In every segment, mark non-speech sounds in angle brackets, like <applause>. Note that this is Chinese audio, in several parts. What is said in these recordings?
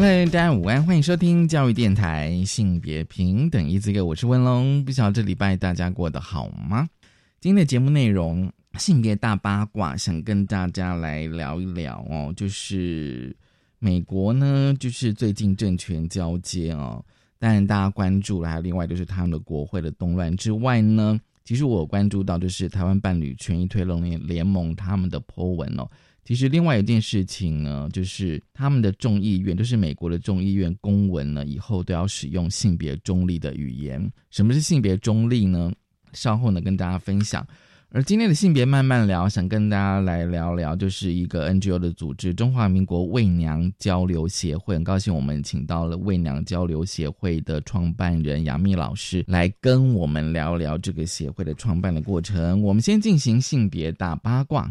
Hello，大家午安，欢迎收听教育电台性别平等一字个，我是温龙。不晓得这礼拜大家过得好吗？今天的节目内容性别大八卦，想跟大家来聊一聊哦，就是美国呢，就是最近政权交接哦，当然大家关注了，还有另外就是他们的国会的动乱之外呢，其实我关注到就是台湾伴侣权益推动联联盟他们的 po 文哦。其实，另外一件事情呢，就是他们的众议院，就是美国的众议院公文呢，以后都要使用性别中立的语言。什么是性别中立呢？稍后呢，跟大家分享。而今天的性别慢慢聊，想跟大家来聊聊，就是一个 NGO 的组织——中华民国为娘交流协会。很高兴我们请到了为娘交流协会的创办人杨幂老师来跟我们聊聊这个协会的创办的过程。我们先进行性别大八卦。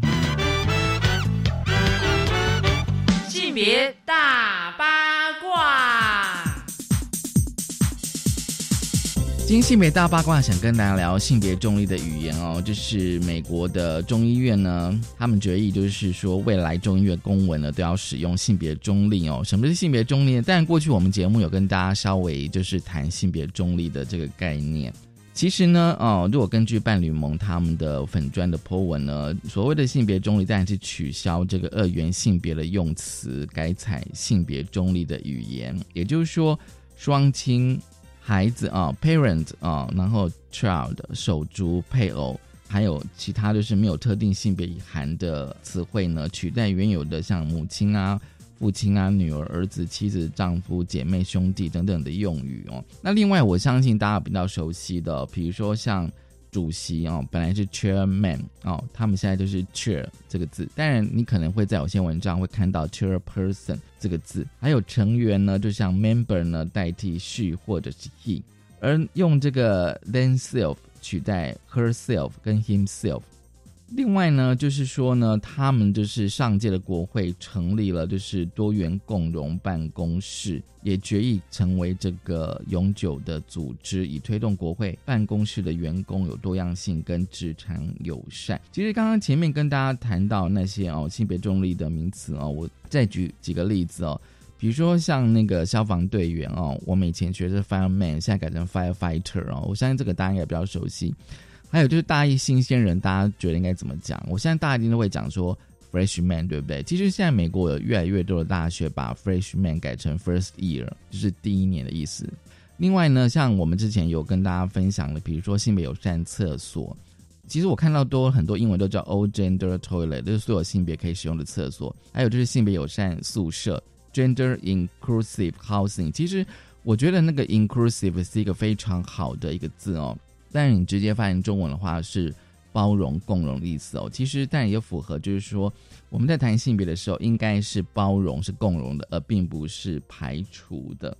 别大八卦，今性别大八卦想跟大家聊性别中立的语言哦，就是美国的中医院呢，他们决议就是说，未来中医院公文呢都要使用性别中立哦。什么是性别中立？但过去我们节目有跟大家稍微就是谈性别中立的这个概念。其实呢，哦，如果根据伴侣盟他们的粉砖的 po 文呢，所谓的性别中立当然是取消这个二元性别的用词，改采性别中立的语言。也就是说，双亲、孩子啊，parent 啊，然后 child 手足、配偶，还有其他就是没有特定性别意涵的词汇呢，取代原有的像母亲啊。父亲啊，女儿、儿子、妻子、丈夫、姐妹、兄弟等等的用语哦。那另外，我相信大家比较熟悉的，比如说像主席哦，本来是 chairman 哦，他们现在就是 chair 这个字。当然，你可能会在有些文章会看到 chairperson 这个字。还有成员呢，就像 member 呢，代替 she 或者是 he，而用这个 themself 取代 herself 跟 himself。另外呢，就是说呢，他们就是上届的国会成立了就是多元共融办公室，也决议成为这个永久的组织，以推动国会办公室的员工有多样性跟职场友善。其实刚刚前面跟大家谈到那些哦性别中立的名词哦，我再举几个例子哦，比如说像那个消防队员哦，我们以前学的 fireman，现在改成 firefighter 哦，我相信这个大家应该比较熟悉。还有就是大一新鲜人，大家觉得应该怎么讲？我现在大家一定都会讲说 freshman，对不对？其实现在美国有越来越多的大学把 freshman 改成 first year，就是第一年的意思。另外呢，像我们之前有跟大家分享的，比如说性别友善厕所，其实我看到多很多英文都叫 all gender toilet，就是所有性别可以使用的厕所。还有就是性别友善宿舍 gender inclusive housing，其实我觉得那个 inclusive 是一个非常好的一个字哦。但是你直接翻译中文的话是包容共融的意思哦。其实但也符合，就是说我们在谈性别的时候，应该是包容是共融的，而并不是排除的。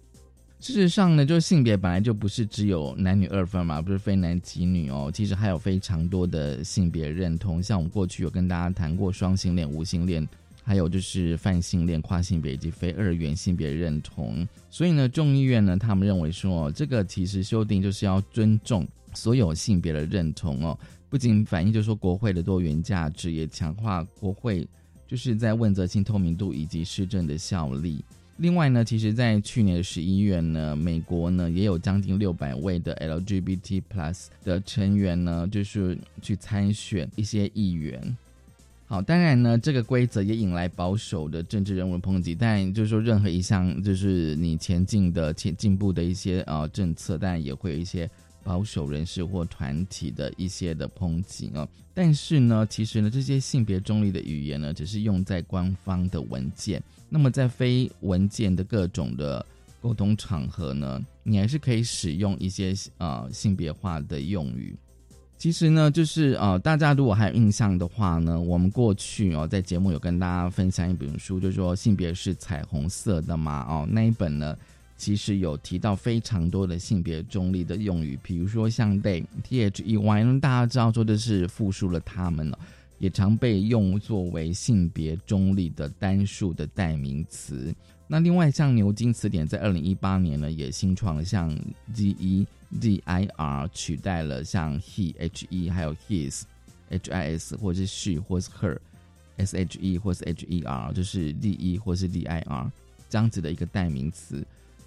事实上呢，就是性别本来就不是只有男女二分嘛，不是非男即女哦。其实还有非常多的性别认同，像我们过去有跟大家谈过双性恋、无性恋，还有就是泛性恋、跨性别以及非二元性别认同。所以呢，众议院呢，他们认为说，这个其实修订就是要尊重。所有性别的认同哦，不仅反映就是说国会的多元价值，也强化国会就是在问责性透明度以及施政的效力。另外呢，其实，在去年的十一月呢，美国呢也有将近六百位的 LGBT plus 的成员呢，就是去参选一些议员。好，当然呢，这个规则也引来保守的政治人物的抨击。但就是说，任何一项就是你前进的前进步的一些呃政策，但也会有一些。保守人士或团体的一些的抨击啊，但是呢，其实呢，这些性别中立的语言呢，只是用在官方的文件。那么在非文件的各种的沟通场合呢，你还是可以使用一些呃性别化的用语。其实呢，就是呃，大家如果还有印象的话呢，我们过去哦在节目有跟大家分享一本书，就是说性别是彩虹色的嘛哦，那一本呢。其实有提到非常多的性别中立的用语，比如说像 they t h e y，大家知道说的是复数了他们了，也常被用作为性别中立的单数的代名词。那另外像牛津词典在二零一八年呢，也新创了像 z e z i r 取代了像 he h e 还有 his h i s 或是 she 或是 her s h e 或是 h e r，就是 d e 或是 d i r 这样子的一个代名词。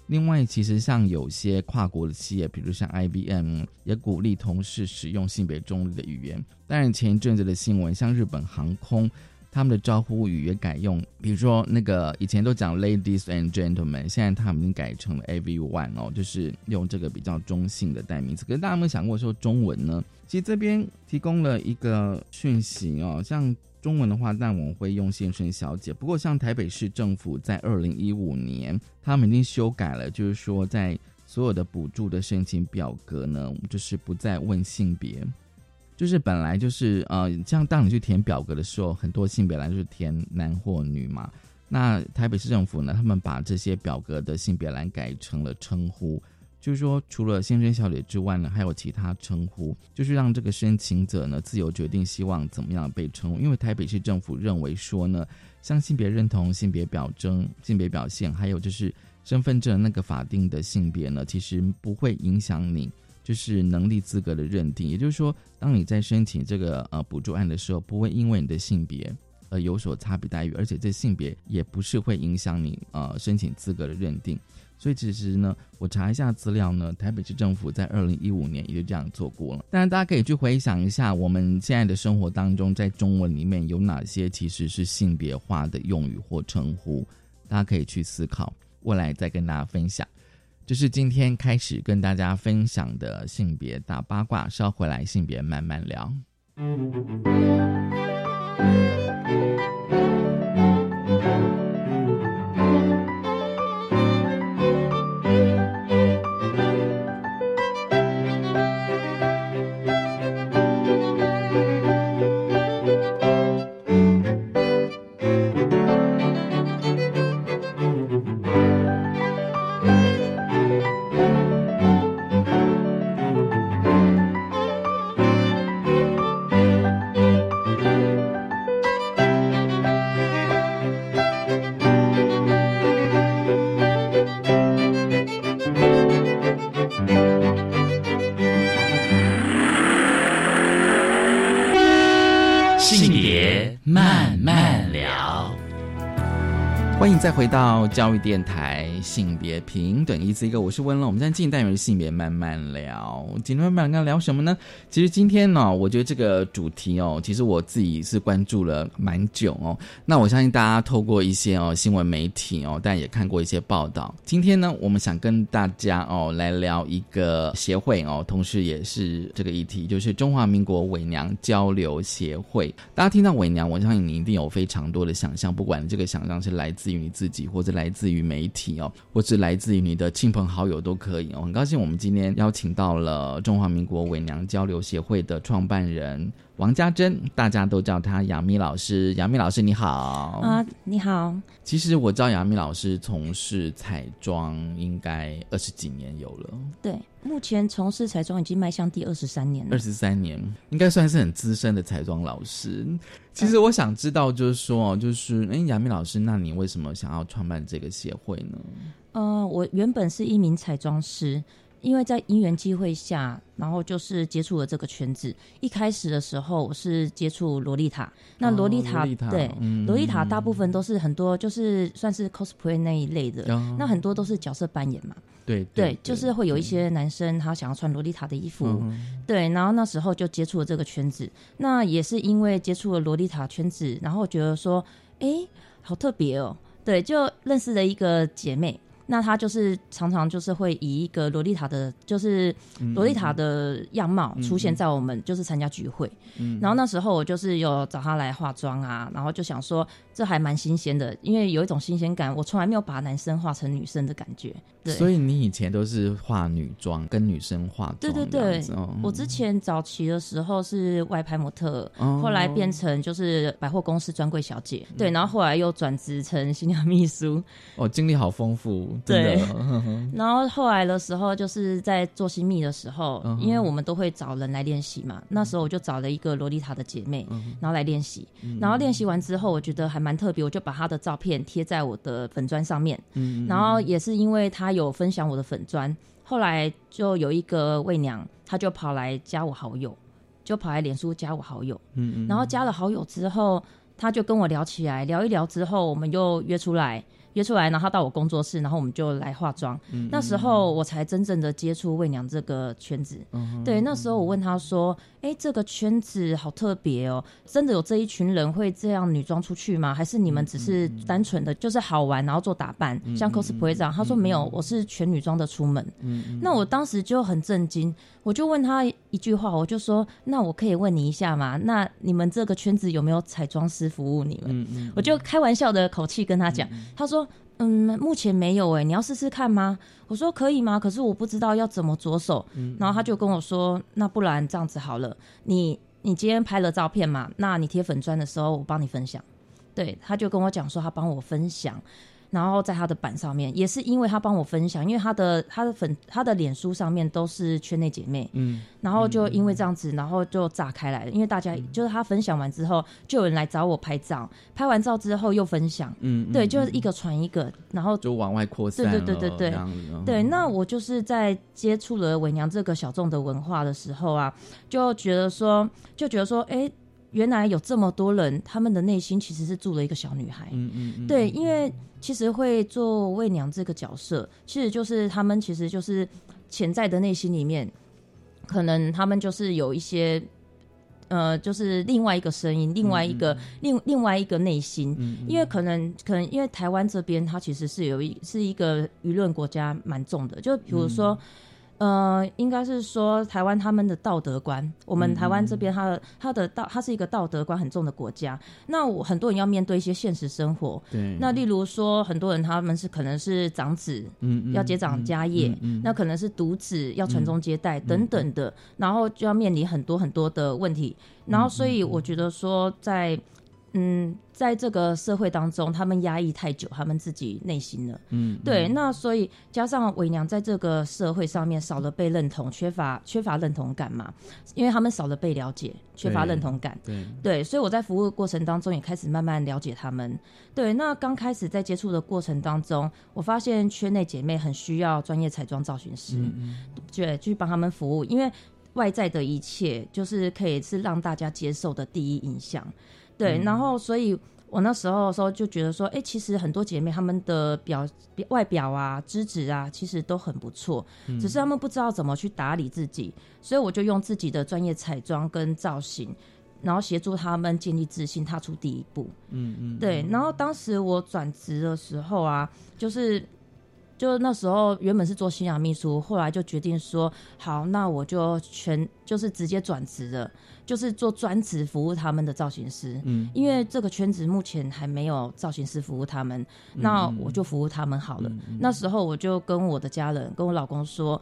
另外，其实像有些跨国的企业，比如像 IBM，也鼓励同事使用性别中立的语言。当然，前一阵子的新闻，像日本航空，他们的招呼语也改用，比如说那个以前都讲 ladies and gentlemen，现在他们已经改成了 everyone 哦，就是用这个比较中性的代名词。可是大家有没有想过说中文呢？其实这边提供了一个讯息哦，像。中文的话，但我们会用先生、小姐。不过，像台北市政府在二零一五年，他们已经修改了，就是说，在所有的补助的申请表格呢，就是不再问性别，就是本来就是呃，像当你去填表格的时候，很多性别栏就是填男或女嘛。那台北市政府呢，他们把这些表格的性别栏改成了称呼。就是说，除了先生、小姐之外呢，还有其他称呼，就是让这个申请者呢自由决定希望怎么样被称呼。因为台北市政府认为说呢，像性别认同、性别表征、性别表现，还有就是身份证那个法定的性别呢，其实不会影响你就是能力资格的认定。也就是说，当你在申请这个呃补助案的时候，不会因为你的性别而有所差别待遇，而且这性别也不是会影响你呃申请资格的认定。所以其实呢，我查一下资料呢，台北市政府在二零一五年也就这样做过了。当然，大家可以去回想一下，我们现在的生活当中，在中文里面有哪些其实是性别化的用语或称呼，大家可以去思考，未来再跟大家分享。这是今天开始跟大家分享的性别大八卦，稍回来性别慢慢聊。回到教育电台，性别平等，一字一个，我是温乐。我们现在进单元性别慢慢聊，今天慢慢聊聊什么呢？其实今天呢，我觉得这个主题哦，其实我自己是关注了蛮久哦。那我相信大家透过一些哦新闻媒体哦，但也看过一些报道。今天呢，我们想跟大家哦来聊一个协会哦，同时也是这个议题，就是中华民国伪娘交流协会。大家听到伪娘，我相信你一定有非常多的想象，不管这个想象是来自于你。自己或者来自于媒体哦，或是来自于你的亲朋好友都可以哦。很高兴我们今天邀请到了中华民国伪娘交流协会的创办人。王家珍，大家都叫她杨幂老师。杨幂老师，你好啊，你好。其实我知道杨幂老师从事彩妆应该二十几年有了。对，目前从事彩妆已经迈向第二十三年了。二十三年，应该算是很资深的彩妆老师。其实我想知道，就是说，就是哎，杨幂老师，那你为什么想要创办这个协会呢？呃，我原本是一名彩妆师。因为在因缘机会下，然后就是接触了这个圈子。一开始的时候，我是接触洛丽塔。那洛丽塔，对，洛丽塔大部分都是很多，就是算是 cosplay 那一类的。那很多都是角色扮演嘛。对对，就是会有一些男生他想要穿洛丽塔的衣服。对，然后那时候就接触了这个圈子。那也是因为接触了洛丽塔圈子，然后觉得说，哎，好特别哦。对，就认识了一个姐妹。那他就是常常就是会以一个洛丽塔的，就是洛丽塔的样貌出现在我们就是参加聚会，然后那时候我就是有找他来化妆啊，然后就想说这还蛮新鲜的，因为有一种新鲜感，我从来没有把男生化成女生的感觉。对，所以你以前都是化女装，跟女生化妆。对对对，我之前早期的时候是外拍模特，后来变成就是百货公司专柜小姐，对，然后后来又转职成新娘秘书。哦，经历好丰富。对嗯 <laughs> 然后后来的时候，就是在做新密的时候，嗯因为我们都会找人来练习嘛。那时候我就找了一个洛丽塔的姐妹，嗯然后来练习。然后练习完之后，我觉得还蛮特别，我就把她的照片贴在我的粉砖上面。嗯然后也是因为她有分享我的粉砖，后来就有一个魏娘，她就跑来加我好友，就跑来脸书加我好友。嗯嗯然后加了好友之后，他就跟我聊起来，聊一聊之后，我们又约出来，约出来，然后他到我工作室，然后我们就来化妆。嗯那时候我才真正的接触媚娘这个圈子。嗯对，那时候我问他说：“哎，这个圈子好特别哦，真的有这一群人会这样女装出去吗？还是你们只是嗯单纯的就是好玩，然后做打扮，像 cosplay 这样？”他说：“没有，我是全女装的出门。”嗯那我当时就很震惊，我就问他一句话，我就说：“那我可以问你一下吗？那你们这个圈子有没有彩妆师服务你们？”嗯嗯我就开玩笑的口气跟他讲，他说：“嗯，目前没有诶，你要试试看吗？”我说：“可以吗？可是我不知道要怎么着手。然后他就跟我说：“那不然这样子好了，你你今天拍了照片嘛，那你贴粉砖的时候我帮你分享。”对，他就跟我讲说他帮我分享。然后在他的板上面，也是因为他帮我分享，因为他的他的粉他的脸书上面都是圈内姐妹，嗯。然后就因为这样子，然后就炸开来了。因为大家就是他分享完之后，就有人来找我拍照，拍完照之后又分享，嗯，对，嗯就是一个传一个，然后就往外扩散对了，对对。对对对，那我就是在接触了伪娘这个小众的文化的时候啊，就觉得说，就觉得说，哎，原来有这么多人，他们的内心其实是住了一个小女孩。嗯嗯嗯，对，因为其实会做媚娘这个角色，其实就是他们其实就是潜在的内心里面，可能他们就是有一些。呃，就是另外一个声音，另外一个、另另外一个内心，因为可能可能因为台湾这边它其实是有一是一个舆论国家蛮重的，就比如说。呃，应该是说台湾他们的道德观，我们台湾这边他的它的道，他是一个道德观很重的国家。那我很多人要面对一些现实生活，对，那例如说，很多人他们是可能是长子，嗯嗯要接掌家业，嗯嗯那可能是独子要传宗接代、等等的，然后就要面临很多很多的问题。然后，所以我觉得说在，嗯，在这个社会当中，他们压抑太久，他们自己内心了。嗯，对，那所以加上伪娘在这个社会上面少了被认同，缺乏缺乏认同感嘛，因为他们少了被了解，缺乏对认同感。对，对，所以我在服务的过程当中也开始慢慢了解他们。对，那刚开始在接触的过程当中，我发现圈内姐妹很需要专业彩妆造型师，嗯对，去帮他们服务，因为外在的一切就是可以是让大家接受的第一印象。对，然后所以。我那时候的时候就觉得说，哎、其实很多姐妹她们的表外表啊、资质啊，其实都很不错，只是她们不知道怎么去打理自己，所以我就用自己的专业彩妆跟造型，然后协助她们建立自信，踏出第一步。嗯嗯，对，然后当时我转职的时候啊，就是就那时候原本是做新娘秘书，后来就决定说，好，那我就全就是直接转职了，就是做专职服务他们的造型师。嗯，因为这个圈子目前还没有造型师服务他们，那我就服务他们好了。那时候我就跟我的家人，跟我老公说，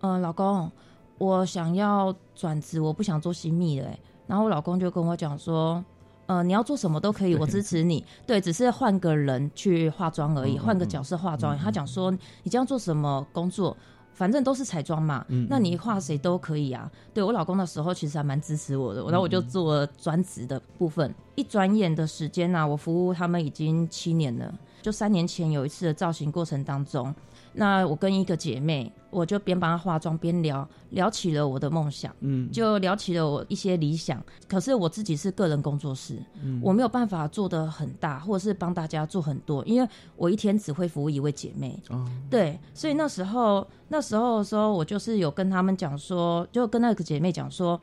嗯、老公，我想要转职，我不想做新密了、欸。然后我老公就跟我讲说，呃，你要做什么都可以，我支持你。对，只是换个人去化妆而已，换个角色化妆。他讲说，你这样做什么工作？反正都是彩妆嘛，那你画谁都可以啊。对我老公的时候其实还蛮支持我的，然后我就做了专职的部分。一转眼的时间呢、啊，我服务他们已经七年了。就三年前有一次的造型过程当中，那我跟一个姐妹，我就边帮她化妆边聊聊起了我的梦想，嗯，就聊起了我一些理想。可是我自己是个人工作室，我没有办法做的很大，或者是帮大家做很多，因为我一天只会服务一位姐妹。哦，对，所以那时候那时候的时候，我就是有跟他们讲说，就跟那个姐妹讲说。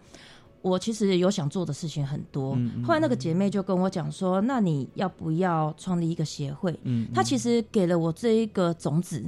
我其实有想做的事情很多，后来那个姐妹就跟我讲说：“那你要不要创立一个协会？”嗯，她其实给了我这一个种子，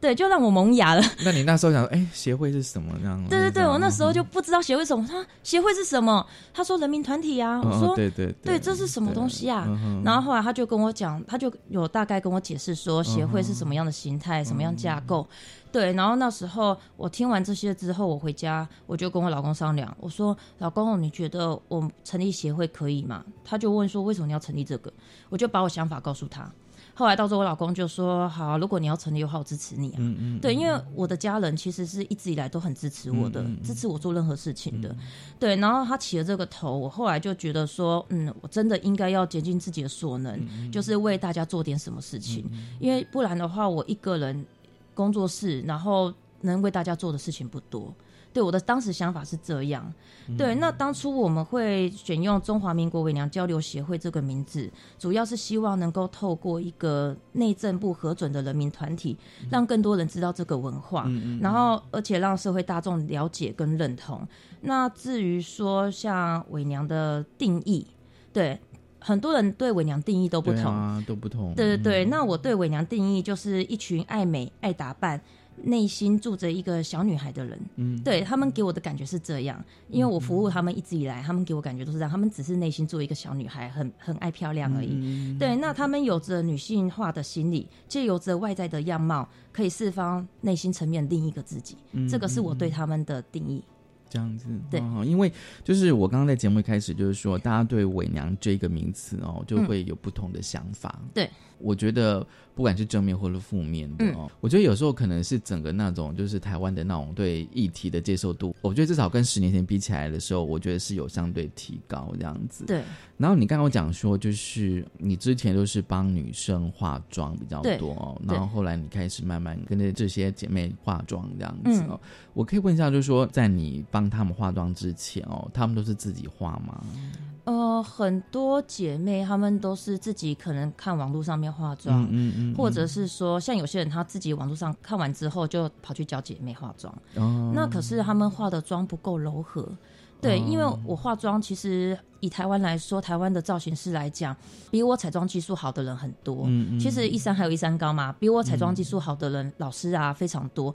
对，就让我萌芽了。那你那时候想说，哎，协会是什么？这样？对对对，我那时候就不知道协会什么，他协会是什么？他说人民团体啊，我哦说对对对，这是什么东西啊？嗯然后后来他就跟我讲，他就有大概跟我解释说协会是什么样的形态、什么样架构。对，然后那时候我听完这些之后，我回家我就跟我老公商量，我说：“老公，你觉得我成立协会可以吗？”他就问说：“为什么你要成立这个？”我就把我想法告诉他。后来到时候，我老公就说：“好，如果你要成立的话，我支持你啊。”嗯嗯，对，因为我的家人其实是一直以来都很支持我的，支持我做任何事情的。对，然后他起了这个头，我后来就觉得说，嗯，我真的应该要竭尽自己的所能，嗯就是为大家做点什么事情，因为不然的话，我一个人工作室，然后能为大家做的事情不多。对我的当时想法是这样，对。那当初我们会选用中华民国伪娘交流协会这个名字，主要是希望能够透过一个内政部核准的人民团体，让更多人知道这个文化，然后而且让社会大众了解跟认同。那至于说像伪娘的定义，对很多人对伪娘定义都不同，对啊，都不同。对对对，那我对伪娘定义就是一群爱美、爱打扮、内心住着一个小女孩的人。嗯，对他们给我的感觉是这样，因为我服务他们一直以来，他们给我感觉都是这样，他们只是内心做一个小女孩，很很爱漂亮而已。嗯对，那他们有着女性化的心理，借由着外在的样貌，可以释放内心层面另一个自己。嗯这个是我对他们的定义。这样子，对哦因为就是我刚刚在节目一开始就是说，大家对伪娘这个名词哦，就会有不同的想法。嗯对，我觉得不管是正面或者负面的嗯哦，我觉得有时候可能是整个那种就是台湾的那种对议题的接受度，我觉得至少跟十年前比起来的时候，我觉得是有相对提高这样子。对然后你刚刚有讲说，就是你之前都是帮女生化妆比较多哦，然后后来你开始慢慢跟着这些姐妹化妆这样子嗯哦。我可以问一下，就是说在你帮他们化妆之前哦，他们都是自己化吗？呃，很多姐妹她们都是自己可能看网络上面化妆，嗯嗯或者是说，像有些人她自己网络上看完之后，就跑去教姐妹化妆。哦，那可是她们化的妆不够柔和。对，因为哦我化妆，其实以台湾来说，台湾的造型师来讲，比我彩妆技术好的人很多。嗯嗯其实一山还有一山高嘛，比我彩妆技术好的人，老师啊非常多。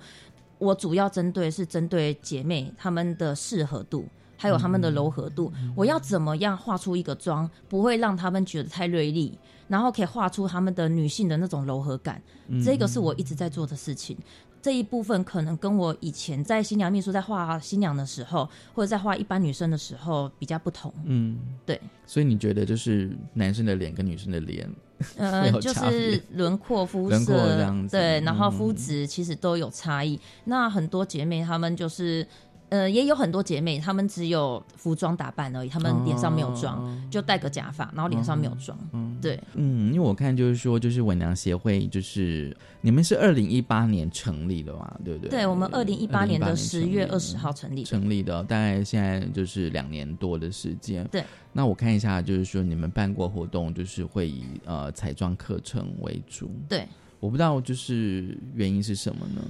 我主要针对是针对姐妹她们的适合度，还有她们的柔和度。我要怎么样画出一个妆，不会让她们觉得太锐利，然后可以画出她们的女性的那种柔和感。这个是我一直在做的事情。这一部分可能跟我以前在新娘秘书在画新娘的时候，或者在画一般女生的时候比较不同。嗯，对，所以你觉得就是男生的脸跟女生的脸，<laughs> 呃就是轮廓、肤色这样子对，然后嗯肤质其实都有差异。那很多姐妹她们就是，呃，也有很多姐妹她们只有服装打扮而已，她们脸上没有妆，哦就戴个假发，然后脸上没有妆。对，嗯，因为我看就是说，就是伪娘协会，就是你们是二零一八年成立的嘛，对不对？对我们二零一八年的十月二十号成立。成立的，大概现在就是两年多的时间。对，那我看一下，就是说你们办过活动，就是会以呃彩妆课程为主。对，我不知道就是原因是什么呢？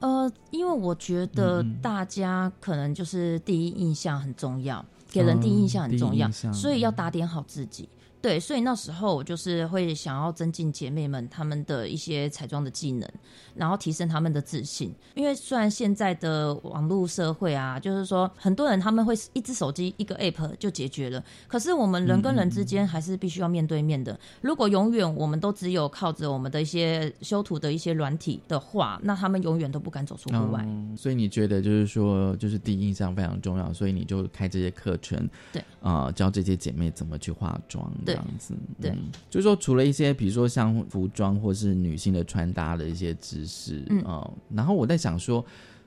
呃，因为我觉得大家可能就是第一印象很重要，给人第一印象很重要，所以要打点好自己。对，所以那时候我就是会想要增进姐妹们她们的一些彩妆的技能，然后提升她们的自信。因为虽然现在的网络社会啊，就是说很多人他们会一只手机一个 app 就解决了，可是我们人跟人之间还是必须要面对面的。如果永远我们都只有靠着我们的一些修图的一些软体的话，那他们永远都不敢走出户外。嗯所以你觉得就是说，就是第一印象非常重要，所以你就开这些课程，对，啊，教这些姐妹怎么去化妆，这样子，对。嗯。就是说除了一些比如说像服装或是女性的穿搭的一些知识，嗯。哦，然后我在想说，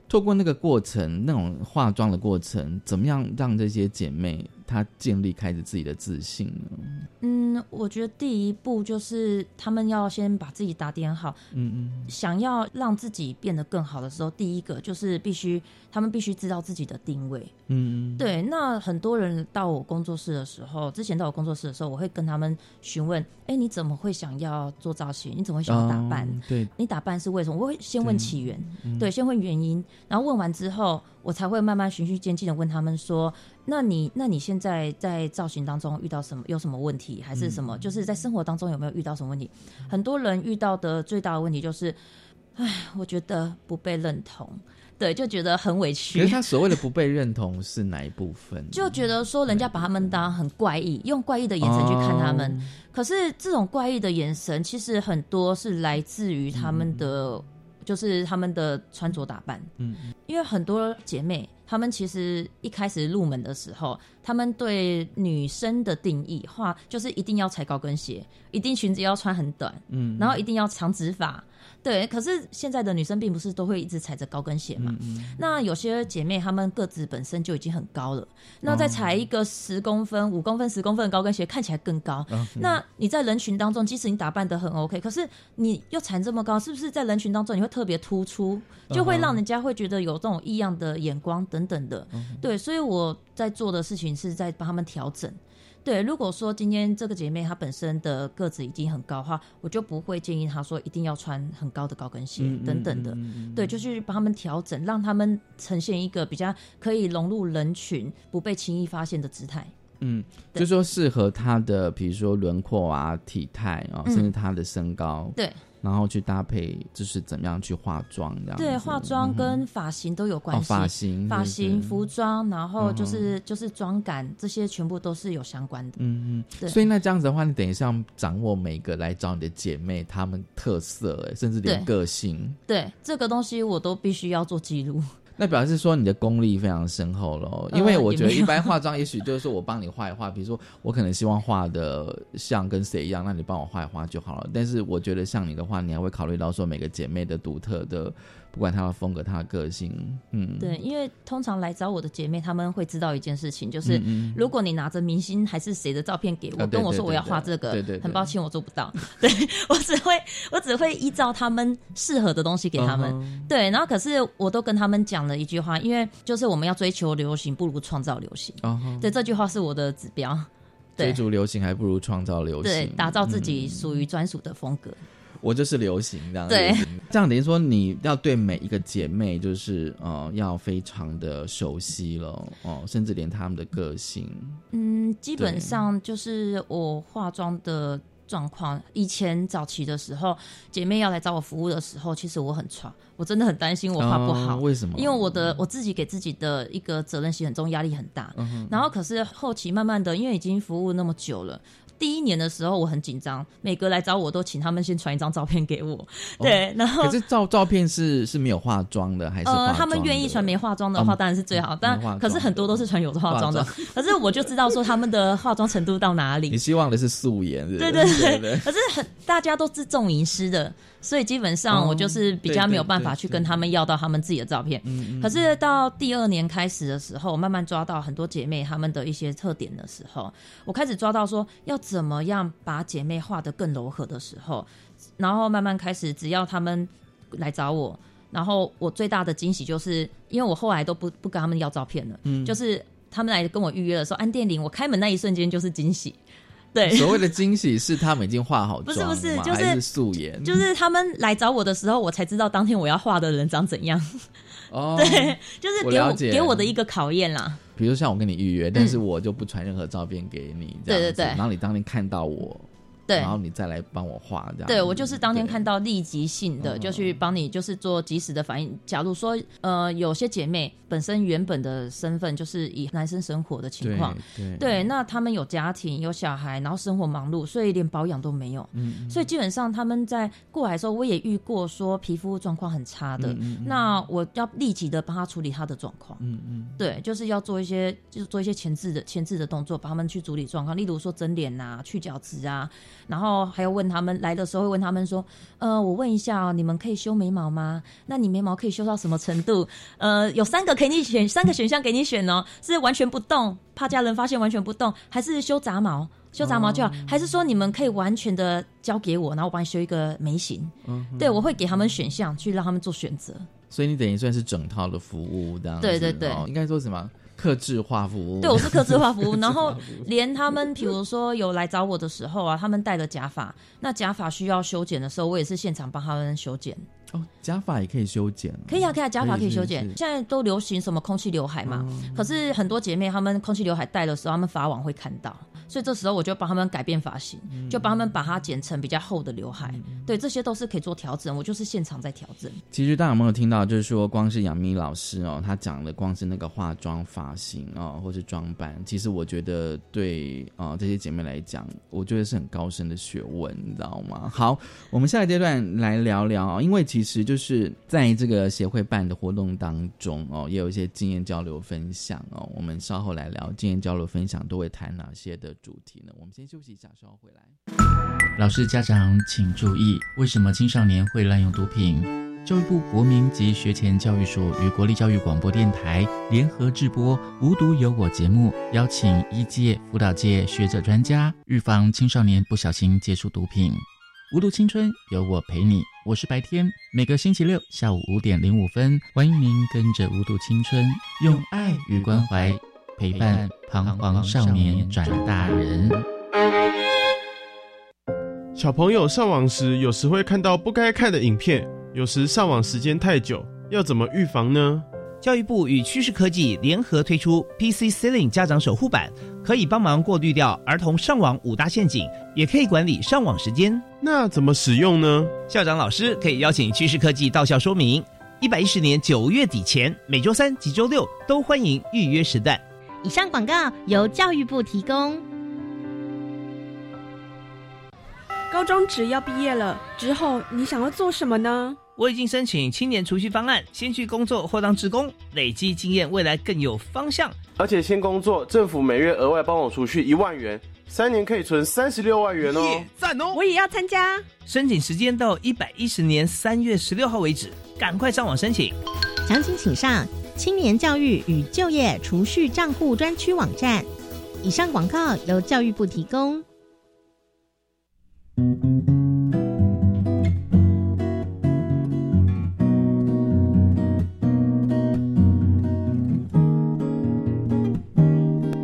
透过那个过程，那种化妆的过程，怎么样让这些姐妹她建立开始自己的自信呢？嗯，我觉得第一步就是他们要先把自己打点好。嗯嗯，想要让自己变得更好的时候，第一个就是必须他们必须知道自己的定位。嗯，对，那很多人到我工作室的时候，之前到我工作室的时候，我会跟他们询问：哎，你怎么会想要做造型？你怎么会想要打扮？哦对，你打扮是为什么？我会先问起源，嗯对，先问原因，然后问完之后，我才会慢慢循序渐进的问他们说：那你那你现在在造型当中遇到什么？有什么问题？还是什嗯么？就是在生活当中有没有遇到什么问题？很多人遇到的最大的问题就是，唉，我觉得不被认同，对，就觉得很委可是屈。她所谓的不被认同是哪一部分？<laughs> 就觉得说人家把他们当很怪异，用怪异的眼神去看他们。哦可是这种怪异的眼神，其实很多是来自于他们的，就是他们的穿着打扮。嗯，因为很多姐妹，她们其实一开始入门的时候，她们对女生的定义话就是一定要踩高跟鞋，一定裙子要穿很短，嗯，然后一定要长直发。对，可是现在的女生并不是都会一直踩着高跟鞋嘛？那有些姐妹她们个子本身就已经很高了，那再踩一个十公分、五公分、十公分的高跟鞋，看起来更高。那你在人群当中，即使你打扮的很 OK，可是你又踩这么高，是不是在人群当中你会特别突出，就会让人家会觉得有这种异样的眼光等等的？对，所以我在做的事情是在帮他们调整。对，如果说今天这个姐妹她本身的个子已经很高的话，我就不会建议她说一定要穿很高的高跟鞋等等的。对，就是帮他们调整，让他们呈现一个比较可以融入人群、不被轻易发现的姿态。嗯，就说适合她的，比如说轮廓啊、体态啊，甚至她的身高。对。然后去搭配，就是怎么样去化妆这样。对，化妆跟发型都有关系。发型、发型、服装，然后就是就是妆感，这些全部都是有相关的。嗯嗯。对。所以那这样子的话，你等一下掌握每个来找你的姐妹她们特色，哎，甚至连个性。对，这个东西我都必须要做记录。那表示说你的功力非常深厚喽，因为我觉得一般化妆，也许就是说我帮你画一画，比如说我可能希望画的像跟谁一样，那你帮我画一画就好了。但是我觉得像你的话，你还会考虑到说每个姐妹的独特的。不管他的风格，他的个性，嗯，对，因为通常来找我的姐妹，她们会知道一件事情，就是如果你拿着明星还是谁的照片给我，跟我说我要画这个，对对，很抱歉我做不到，对 <laughs> 我只会我只会依照他们适合的东西给他们，对，然后可是我都跟他们讲了一句话，因为就是我们要追求流行，不如创造流行，对，这句话是我的指标，追逐流行还不如创造流行，对，打造自己属于专属的风格。我就是流行这样，对，这样等于说你要对每一个姐妹，就是呃，要非常的熟悉了哦，甚至连她们的个性，嗯，基本上就是我化妆的状况。以前早期的时候，姐妹要来找我服务的时候，其实我很差，我真的很担心我画不好。为什么？因为我的我自己给自己的一个责任心很重，压力很大。然后可是后期慢慢的，因为已经服务那么久了。第一年的时候我很紧张，每个来找我都请他们先传一张照片给我，对，然后可是照照片是是没有化妆的还是？呃，他们愿意传没化妆的话当然是最好，但可是很多都是传有化妆的，可是我就知道说他们的化妆程度到哪里。<laughs> 你希望的是素颜，对对对，可是很大家都是重吟诗的。所以基本上我就是比较没有办法去跟他们要到他们自己的照片。可是到第二年开始的时候，慢慢抓到很多姐妹她们的一些特点的时候，我开始抓到说要怎么样把姐妹画得更柔和的时候，然后慢慢开始，只要他们来找我，然后我最大的惊喜就是，因为我后来都不不跟他们要照片了，嗯就是他们来跟我预约的时候，按电铃，我开门那一瞬间就是惊喜。<laughs> 对，所谓的惊喜是他们已经画好妆，不是不是，就是素颜，就是他们来找我的时候，我才知道当天我要画的人长怎样。哦，<laughs> 对，就是给我给我的一个考验啦。比如像我跟你预约，但是我就不传任何照片给你，对对对，然后你当天看到我。对，然后你再来帮我画这样。对，我就是当天看到立即性的，就去帮你，就是做及时的反应。假如说，呃，有些姐妹本身原本的身份就是以男生生活的情况，对，那他们有家庭有小孩，然后生活忙碌，所以连保养都没有。嗯，所以基本上他们在过来的时候，我也遇过说皮肤状况很差的，那我要立即的帮他处理他的状况。嗯嗯，对，就是要做一些，就是做一些前置的前置的动作，帮他们去处理状况，例如说整脸啊、去角质啊。然后还要问他们来的时候会问他们说，呃，我问一下哦，你们可以修眉毛吗？那你眉毛可以修到什么程度？呃，有三个给你选，三个选项给你选哦，是完全不动，怕家人发现完全不动，还是修杂毛？修杂毛就好，还是说你们可以完全的交给我，然后我帮你修一个眉形？嗯，对我会给他们选项，去让他们做选择。所以你等于算是整套的服务这样。对对对，应该说什么？克制化服务，对，我是克制化服务。<laughs> 然后连他们，比如说有来找我的时候啊，他们戴了假发，那假发需要修剪的时候，我也是现场帮他们修剪。哦，假发也可以修剪，可以啊，可以啊，假发可以修剪。现在都流行什么空气刘海嘛？可是很多姐妹她们空气刘海戴的时候，她们发网会看到。所以这时候我就帮她们改变发型，就帮她们把它剪成比较厚的刘海。对，这些都是可以做调整。我就是现场在调整。其实大家有没有听到，就是说光是杨幂老师哦，她讲的光是那个化妆发型哦，或是装扮，其实我觉得对啊这些姐妹来讲，我觉得是很高深的学问，你知道吗？好，我们下一阶段来聊聊，因为其其实就是在这个协会办的活动当中哦，也有一些经验交流分享哦。我们稍后来聊经验交流分享都会谈哪些的主题呢？我们先休息一下，稍后回来。老师、家长请注意，为什么青少年会滥用毒品？教育部国民及学前教育署与国立教育广播电台联合制播《无毒有我》节目，邀请一届、辅导界学者专家，预防青少年不小心接触毒品。无毒青春有我陪你，我是白天，每个星期六下午五点零五分，欢迎您跟着无毒青春，用爱与关怀陪伴彷徨少年转大人。小朋友上网时，有时会看到不该看的影片。有时上网时间太久，要怎么预防呢？教育部与趋势科技联合推出 PC Ceiling 家长守护版，可以帮忙过滤掉儿童上网五大陷阱，也可以管理上网时间。那怎么使用呢？校长老师可以邀请趋势科技到校说明。一百一十年九月底前，每周三及周六都欢迎预约时段。以上广告由教育部提供。高中只要毕业了之后，你想要做什么呢？我已经申请青年储蓄方案，先去工作或当职工，累积经验，未来更有方向。而且先工作，政府每月额外帮我储蓄一万元，三年可以存三十六万元哦！赞哦！我也要参加。申请时间到一百一十年三月十六号为止，赶快上网申请。详情请上青年教育与就业储蓄账户专区网站。以上广告由教育部提供。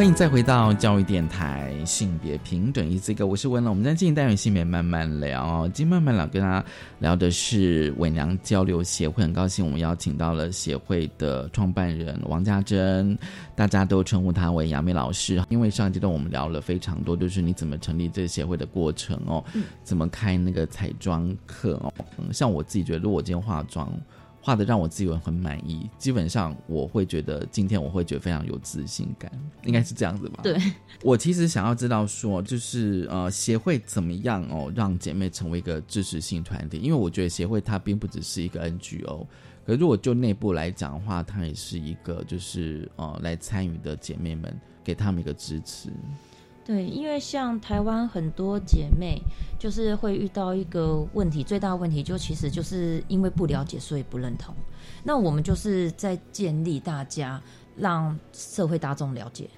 欢迎再回到教育电台，性别平等一这个，我是温龙。我们在进行单元性别慢慢聊，今天慢慢聊跟大家聊的是伪娘交流协会，很高兴我们邀请到了协会的创办人王家珍，大家都称呼他为杨梅老师。因为上一阶段我们聊了非常多，就是你怎么成立这个协会的过程哦，怎么开那个彩妆课哦，像我自己觉得，如果我今天化妆。画的让我自己很满意，基本上我会觉得今天我会觉得非常有自信感，应该是这样子吧？对，我其实想要知道说，就是呃，协会怎么样哦，让姐妹成为一个支持性团体？因为我觉得协会它并不只是一个 NGO，可如果就内部来讲的话，它也是一个就是呃来参与的姐妹们，给他们一个支持。对，因为像台湾很多姐妹，就是会遇到一个问题，最大的问题就其实就是因为不了解，所以不认同。那我们就是在建立大家，让社会大众了解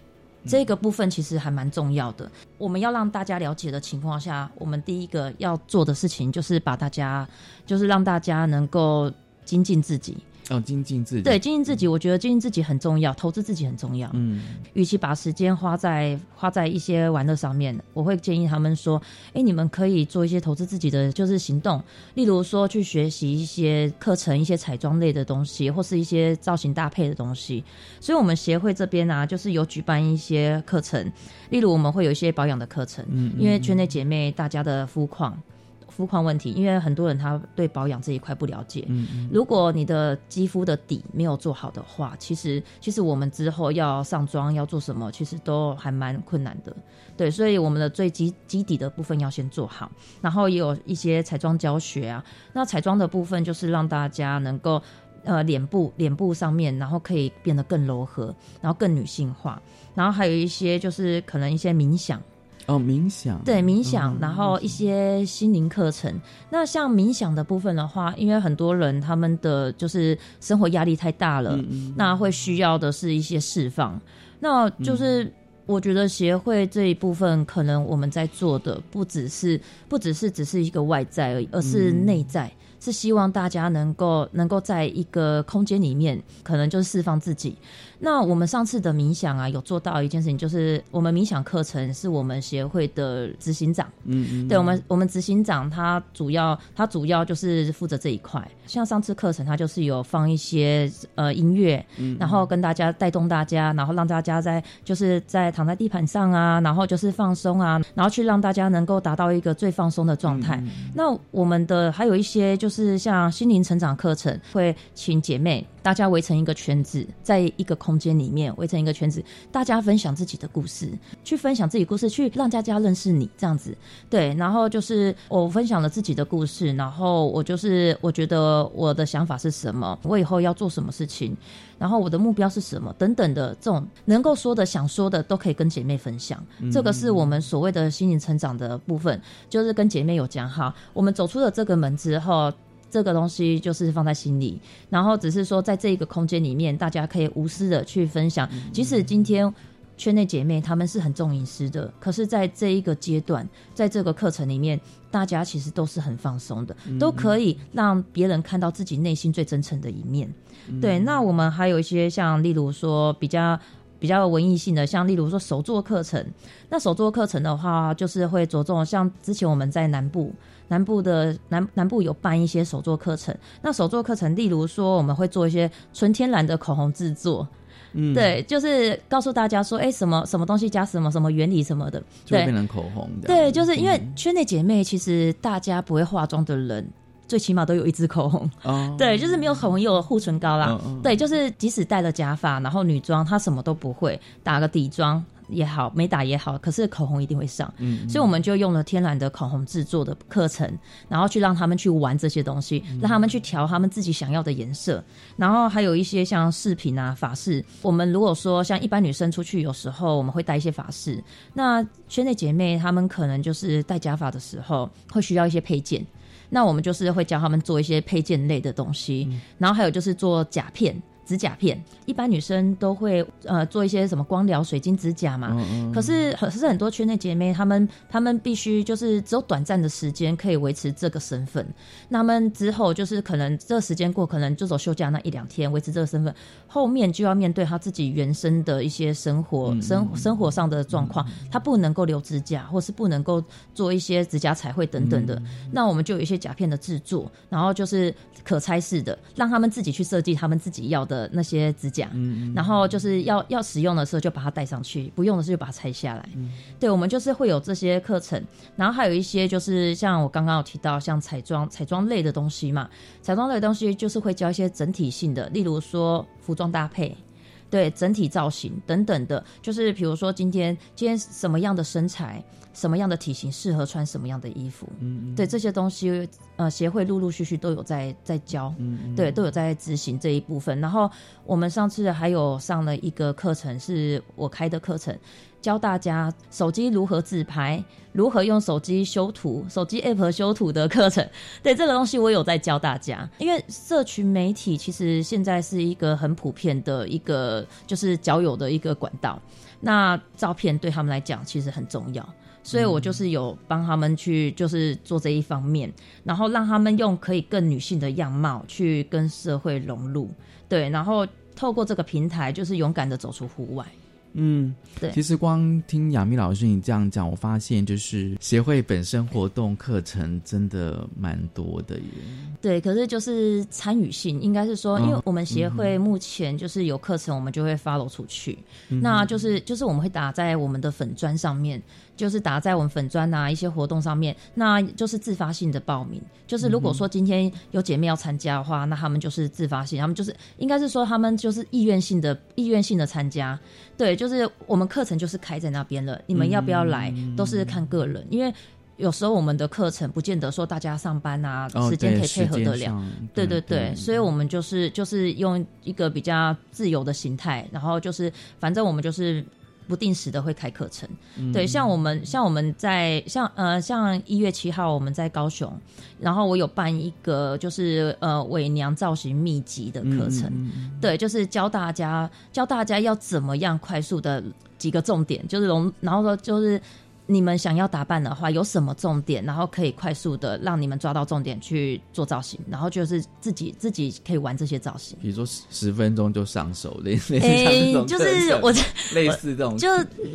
这个部分，其实还蛮重要的。我们要让大家了解的情况下，我们第一个要做的事情就是把大家，就是让大家能够精进自己。要精进自己，对精进自己，我觉得精进自己很重要，投资自己很重要。嗯，与其把时间花在花在一些玩乐上面，我会建议他们说：，哎，你们可以做一些投资自己的就是行动，例如说去学习一些课程，一些彩妆类的东西，或是一些造型搭配的东西。所以，我们协会这边呢，就是有举办一些课程，例如我们会有一些保养的课程，嗯，因为圈内姐妹大家的肤况。肤况问题，因为很多人他对保养这一块不了解。嗯，如果你的肌肤的底没有做好的话，其实其实我们之后要上妆要做什么，其实都还蛮困难的。对，所以我们的最基基底的部分要先做好，然后也有一些彩妆教学啊。那彩妆的部分就是让大家能够呃脸部脸部上面，然后可以变得更柔和，然后更女性化。然后还有一些就是可能一些冥想。哦，冥想对冥想，然后一些心灵课程。那像冥想的部分的话，因为很多人他们的就是生活压力太大了，那会需要的是一些释放。那就是我觉得协会这一部分，可能我们在做的不只是不只是只是一个外在而已，而是内在。是希望大家能够能够在一个空间里面，可能就是释放自己。那我们上次的冥想啊，有做到一件事情，就是我们冥想课程是我们协会的执行长，嗯嗯，对我们我们执行长他主要他主要就是负责这一块。像上次课程，他就是有放一些呃音乐，然后跟大家带动大家，然后让大家在就是在躺在地板上啊，然后就是放松啊，然后去让大家能够达到一个最放松的状态。那我们的还有一些就是是像心灵成长课程，会请姐妹大家围成一个圈子，在一个空间里面围成一个圈子，大家分享自己的故事，去分享自己故事，去让大家认识你这样子。对，然后就是我分享了自己的故事，然后我就是我觉得我的想法是什么，我以后要做什么事情，然后我的目标是什么等等的这种能够说的、想说的都可以跟姐妹分享。这个是我们所谓的心灵成长的部分，就是跟姐妹有讲好，我们走出了这个门之后。这个东西就是放在心里，然后只是说在这一个空间里面，大家可以无私的去分享。即使今天圈内姐妹她们是很重隐私的，可是在这一个阶段，在这个课程里面，大家其实都是很放松的，都可以让别人看到自己内心最真诚的一面。对，那我们还有一些像例如说比较比较文艺性的，像例如说手作课程。那手作课程的话，就是会着重像之前我们在南部。南部的南南部有办一些手作课程，那手作课程，例如说我们会做一些纯天然的口红制作，嗯，对，就是告诉大家说，哎，什么什么东西加什么什么原理什么的，就变成口红的。对，就是因为圈内姐妹其实大家不会化妆的人，最起码都有一支口红，哦，对，就是没有口红也有护唇膏啦，对，就是即使戴了假发，然后女装她什么都不会，打个底妆。也好，没打也好，可是口红一定会上，嗯，所以我们就用了天然的口红制作的课程，然后去让他们去玩这些东西，让他们去调他们自己想要的颜色，然后还有一些像饰品啊、发饰。我们如果说像一般女生出去，有时候我们会带一些发饰，那圈内姐妹她们可能就是戴假发的时候会需要一些配件，那我们就是会教他们做一些配件类的东西，然后还有就是做甲片。指甲片，一般女生都会呃做一些什么光疗、水晶指甲嘛。可是可是很多圈内姐妹，她们她们必须就是只有短暂的时间可以维持这个身份。那么之后就是可能这个时间过，可能就走休假那一两天维持这个身份，后面就要面对她自己原生的一些生活生生活上的状况，她不能够留指甲，或是不能够做一些指甲彩绘等等的。那我们就有一些甲片的制作，然后就是可拆式的，让他们自己去设计他们自己要的。的那些指甲，然后就是要要使用的时候就把它带上去，不用的时候就把它拆下来。对，我们就是会有这些课程，然后还有一些就是像我刚刚有提到，像彩妆、彩妆类的东西嘛，彩妆类的东西就是会教一些整体性的，例如说服装搭配，对，整体造型等等的，就是比如说今天今天什么样的身材。什么样的体型适合穿什么样的衣服？嗯，对这些东西，呃，协会陆陆续续都有在在教，嗯，对，都有在执行这一部分。然后我们上次还有上了一个课程，是我开的课程，教大家手机如何自拍，如何用手机修图，手机 app 修图的课程。<laughs> 对这个东西，我有在教大家，因为社群媒体其实现在是一个很普遍的一个就是交友的一个管道，那照片对他们来讲其实很重要。所以我就是有帮他们去，就是做这一方面，然后让他们用可以更女性的样貌去跟社会融入，对，然后透过这个平台，就是勇敢的走出户外。嗯，对。其实光听亚米老师你这样讲，我发现就是协会本身活动课程真的蛮多的耶。对，可是就是参与性，应该是说，因为我们协会目前就是有课程，我们就会 follow 出去，那就是就是我们会打在我们的粉砖上面。就是打在我们粉砖啊一些活动上面，那就是自发性的报名。就是如果说今天有姐妹要参加的话，那他们就是自发性，他们就是应该是说他们就是意愿性的意愿性的参加。对，就是我们课程就是开在那边了，你们要不要来都是看个人，因为有时候我们的课程不见得说大家上班啊时间可以配合得了。对对对，所以我们就是就是用一个比较自由的形态，然后就是反正我们就是。不定时的会开课程，对，像我们像我们在像呃像一月七号我们在高雄，然后我有办一个就是呃伪娘造型秘籍的课程，对，就是教大家教大家要怎么样快速的几个重点，就是容然后说就是你们想要打扮的话，有什么重点，然后可以快速的让你们抓到重点去做造型，然后就是自己自己可以玩这些造型。比如说十十分钟就上手，类类似这种就是我类似这种，就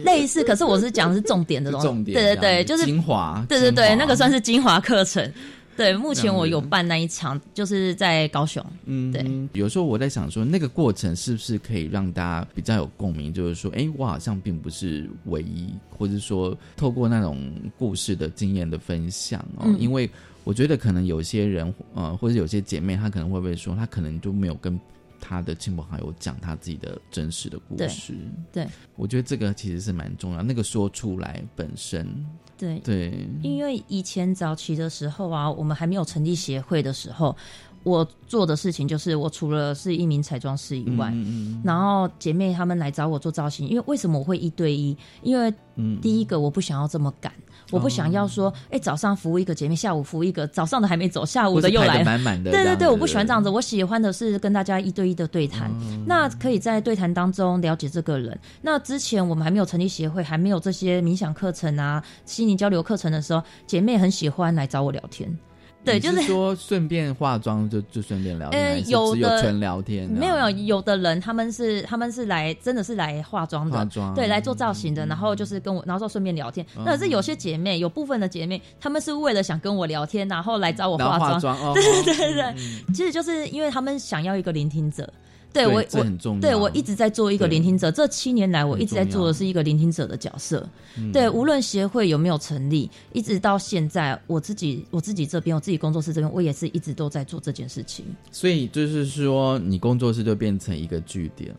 类似，可是我是讲的是重点的东西，<laughs> 重点对对对，就是精华对对对，那个算是精华课程。对，目前我有办那一场，就是在高雄。嗯，对。有时候我在想说，那个过程是不是可以让大家比较有共鸣？就是说，哎，我好像并不是唯一，或者说透过那种故事的经验的分享哦，嗯因为我觉得可能有些人，呃，或者有些姐妹，她可能会不会说，她可能就没有跟她的亲朋好友讲她自己的真实的故对事。对，我觉得这个其实是蛮重要，那个说出来本身，对。对，因为以前早期的时候啊，我们还没有成立协会的时候，我做的事情就是，我除了是一名彩妆师以外，嗯然后姐妹她们来找我做造型，因为为什么我会一对一？因为嗯。第一个我不想要这么赶，我不想要说，哎、早上服务一个姐妹，下午服务一个，早上的还没走，下午的又来了，满满的对对对，我不喜欢这样子，我喜欢的是跟大家一对一的对谈。那可以在对谈当中了解这个人。那之前我们还没有成立协会，还没有这些冥想课程啊、心灵交流课程的时候，姐妹很喜欢来找我聊天。对，就是说顺便化妆就就顺便聊天，呃还是有有纯聊天没有有有的人他们是他们是来真的是来化妆的，化妆对，来做造型的，然后就是跟我，然后说顺便聊天。嗯那可是有些姐妹，有部分的姐妹，她们是为了想跟我聊天，然后来找我化妆。化妆哦 <laughs> 对对对对，其实就是因为他们想要一个聆听者。对对我，我这很重要对我一直在做一个聆听者。这七年来，我一直在做的是一个聆听者的角色。嗯对，无论协会有没有成立，一直到现在，我自己我自己这边，我自己工作室这边，我也是一直都在做这件事情。所以就是说，你工作室就变成一个据点了，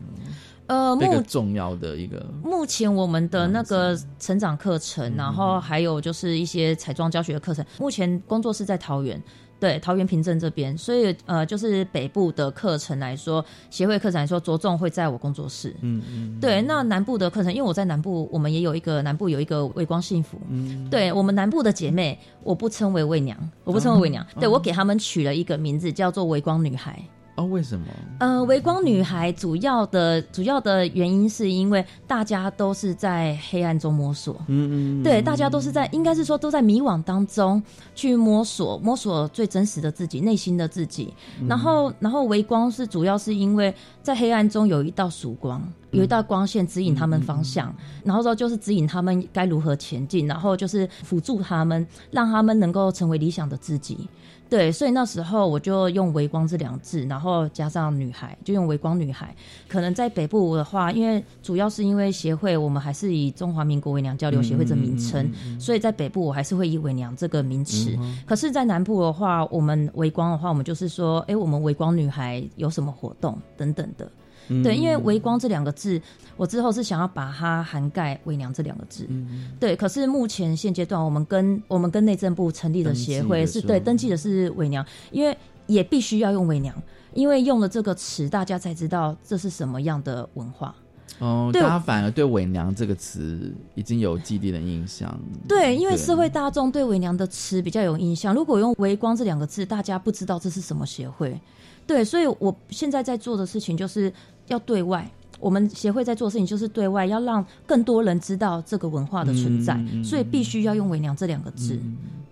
呃，目重要的一个目前我们的那个成长课程，然后还有就是一些彩妆教学的课程，目前工作室在桃园。对桃园平镇这边，所以呃，就是北部的课程来说，协会课程来说，着重会在我工作室。嗯嗯，对，那南部的课程，因为我在南部，我们也有一个南部有一个微光幸福。嗯，对我们南部的姐妹，我不称为为娘，我不称为为娘，哦对我给他们取了一个名字，叫做微光女孩。哦，为什么？呃，微光女孩主要的主要的原因是因为大家都是在黑暗中摸索，嗯嗯，对，大家都是在应该是说都在迷惘当中去摸索，摸索最真实的自己，内心的自己。嗯然后，然后微光是主要是因为在黑暗中有一道曙光，有一道光线指引他们方向，然后说就是指引他们该如何前进，然后就是辅助他们，让他们能够成为理想的自己。对，所以那时候我就用“微光”这两字，然后加上女孩，就用“微光女孩”。可能在北部的话，因为主要是因为协会，我们还是以中华民国为娘交流协会这名称，所以在北部我还是会以为娘这个名词。可是，在南部的话，我们微光的话，我们就是说，哎，我们微光女孩有什么活动等等的。对，因为“微光”这两个字，我之后是想要把它涵盖“伪娘”这两个字。对，可是目前现阶段，我们跟我们跟内政部成立的协会是对登记的是伪娘，因为也必须要用伪娘，因为用了这个词，大家才知道这是什么样的文化。哦，对大家反而对“伪娘”这个词已经有既定的印象。对，因为社会大众对伪娘的词比较有印象，如果用“微光”这两个字，大家不知道这是什么协会。对，所以我现在在做的事情就是要对外。我们协会在做事情就是对外，要让更多人知道这个文化的存在，所以必须要用“伪娘”这两个字。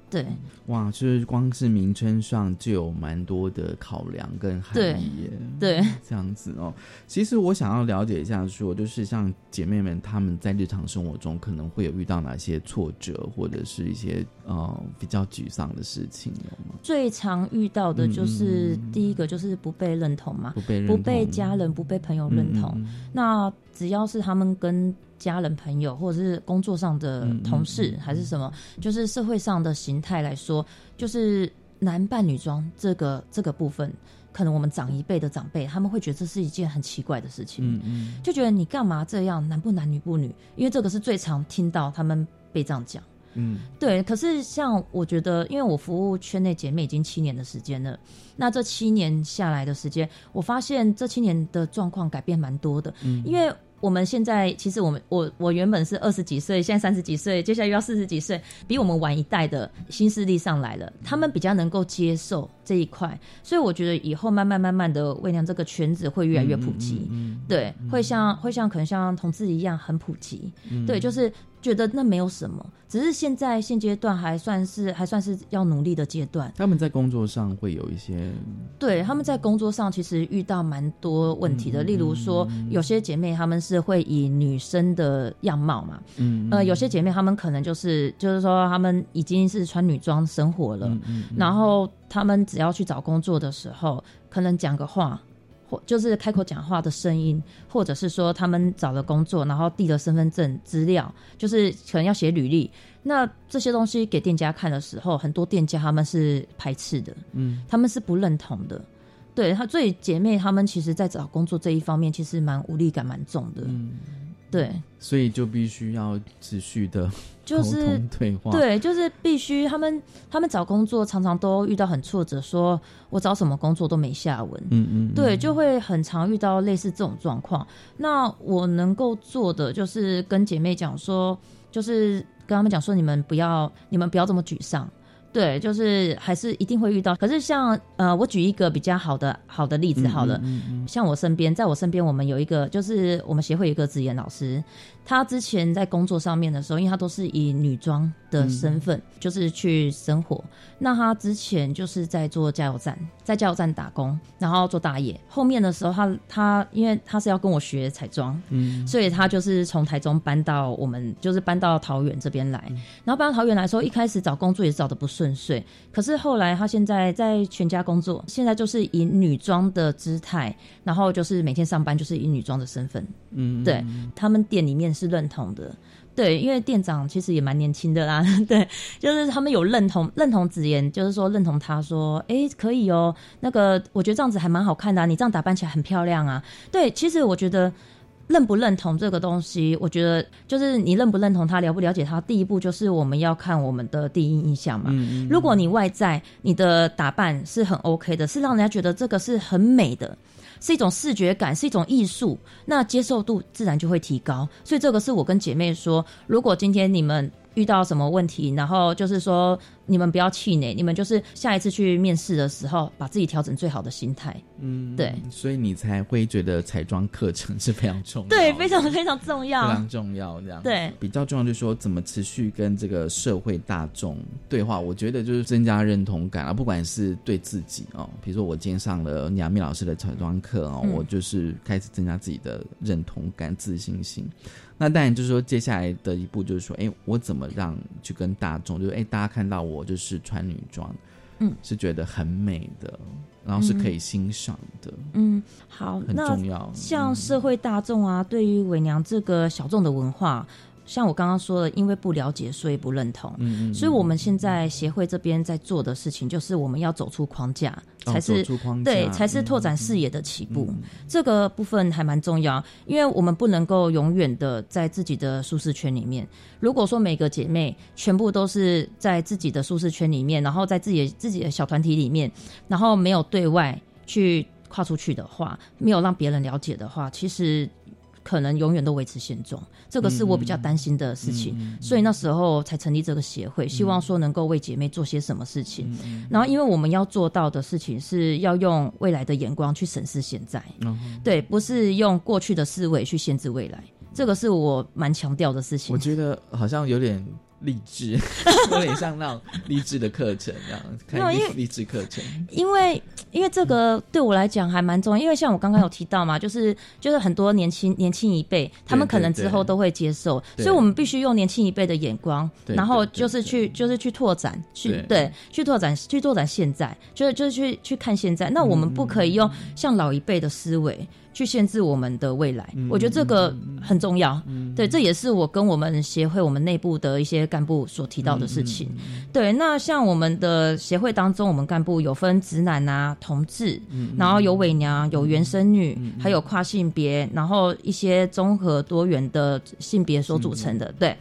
对，哇，就是光是名称上就有蛮多的考量跟含义耶。对，这样子哦。其实我想要了解一下说就是像姐妹们她们在日常生活中可能会有遇到哪些挫折，或者是一些呃比较沮丧的事情有吗？最常遇到的就是、嗯第一个就是不被认同嘛，不被不被家人、不被朋友认同。嗯那只要是他们跟家人、朋友，或者是工作上的嗯同事，还是什么，就是社会上的形态来说，就是男扮女装这个这个部分，可能我们长一辈的长辈，他们会觉得这是一件很奇怪的事情，嗯嗯就觉得你干嘛这样，男不男女不女，因为这个是最常听到他们被这样讲。嗯对，可是像我觉得，因为我服务圈内姐妹已经七年的时间了，那这七年下来的时间，我发现这七年的状况改变蛮多的。嗯因为我们现在其实我们我我原本是二十几岁，现在三十几岁，接下来又要四十几岁，比我们晚一代的新势力上来了，他们比较能够接受这一块，所以我觉得以后慢慢慢慢的，微娘这个圈子会越来越普及。嗯。对，会像会像可能像同志一样很普及，嗯。对，就是觉得那没有什么，只是现在现阶段还算是还算是要努力的阶段。他们在工作上会有一些，对，他们在工作上其实遇到蛮多问题的，例如说有些姐妹她们是会以女生的样貌嘛，嗯呃，有些姐妹她们可能就是就是说她们已经是穿女装生活了，嗯然后她们只要去找工作的时候，可能讲个话。或就是开口讲话的声音，或者是说他们找了工作，然后递了身份证资料，就是可能要写履历。那这些东西给店家看的时候，很多店家他们是排斥的，嗯，他们是不认同的。对他，所以姐妹她们其实，在找工作这一方面，其实蛮无力感蛮重的。嗯，对，所以就必须要持续的就是对就是必须他们他们找工作常常都遇到很挫折，说我找什么工作都没下文。嗯嗯，对，就会很常遇到类似这种状况。那我能够做的就是跟姐妹讲说，就是跟他们讲说，你们不要，你们不要这么沮丧。对，就是还是一定会遇到。可是像呃，我举一个比较好的好的例子好了，像我身边，在我身边，我们有一个就是我们协会有一个职业老师，他之前在工作上面的时候，因为他都是以女装的身份，就是去生活。那他之前就是在做加油站，在加油站打工，然后做大爷。后面的时候他，他因为他是要跟我学彩妆，嗯，所以他就是从台中搬到我们，就是搬到桃园这边来。然后搬到桃园来的时候，一开始找工作也找的不顺遂，可是后来他现在在全家工作，现在就是以女装的姿态，然后就是每天上班就是以女装的身份，嗯，对他们店里面是认同的。对，因为店长其实也蛮年轻的啦，<laughs> 对，就是他们有认同认同子妍，就是说认同他说，哎，可以哦，那个我觉得这样子还蛮好看的、啊，你这样打扮起来很漂亮啊。对，其实我觉得认不认同这个东西，我觉得就是你认不认同他，了不了解他，第一步就是我们要看我们的第一印象嘛。嗯如果你外在你的打扮是很 OK 的，是让人家觉得这个是很美的。是一种视觉感，是一种艺术，那接受度自然就会提高。所以这个是我跟姐妹说，如果今天你们遇到什么问题，然后就是说你们不要气馁，你们就是下一次去面试的时候，把自己调整最好的心态。嗯，对，所以你才会觉得彩妆课程是非常重要的，<laughs> 对，非常非常重要，非常重要。这样对，比较重要就是说怎么持续跟这个社会大众对话。我觉得就是增加认同感啊，不管是对自己哦，比如说我今天上了杨幂老师的彩妆课哦，嗯我就是开始增加自己的认同感、自信心。那当然就是说，接下来的一步就是说，哎，我怎么让去跟大众，就是哎，大家看到我就是穿女装，嗯，是觉得很美的，然后是可以欣赏的，嗯，好，很重要。像社会大众啊，对于伪娘这个小众的文化。像我刚刚说的，因为不了解，所以不认同。嗯嗯，所以我们现在协会这边在做的事情，就是我们要走出框架，哦才是、对，才是拓展视野的起步。嗯这个部分还蛮重要，因为我们不能够永远的在自己的舒适圈里面。如果说每个姐妹全部都是在自己的舒适圈里面，然后在自己自己的小团体里面，然后没有对外去跨出去的话，没有让别人了解的话，其实。可能永远都维持现状，这个是我比较担心的事情，所以那时候才成立这个协会，希望说能够为姐妹做些什么事情。然后，因为我们要做到的事情是要用未来的眼光去审视现在，对，不是用过去的思维去限制未来，这个是我蛮强调的事情。我觉得好像有点励志，<laughs> 有点像那种励志的课程这样，看励励志课程。因为因为这个对我来讲还蛮重要，因为像我刚刚有提到嘛，就是就是很多年轻年轻一辈，他们可能之后都会接受，所以我们必须用年轻一辈的眼光，然后就是去就是去拓展，去对去拓展去拓展现在，就是就是去去看现在。那我们不可以用像老一辈的思维。去限制我们的未来，我觉得这个很重要。对，这也是我跟我们协会我们内部的一些干部所提到的事情。对，那像我们的协会当中，我们干部有分直男啊、同志，然后有伪娘、有原生女，还有跨性别，然后一些综合多元的性别所组成的。对。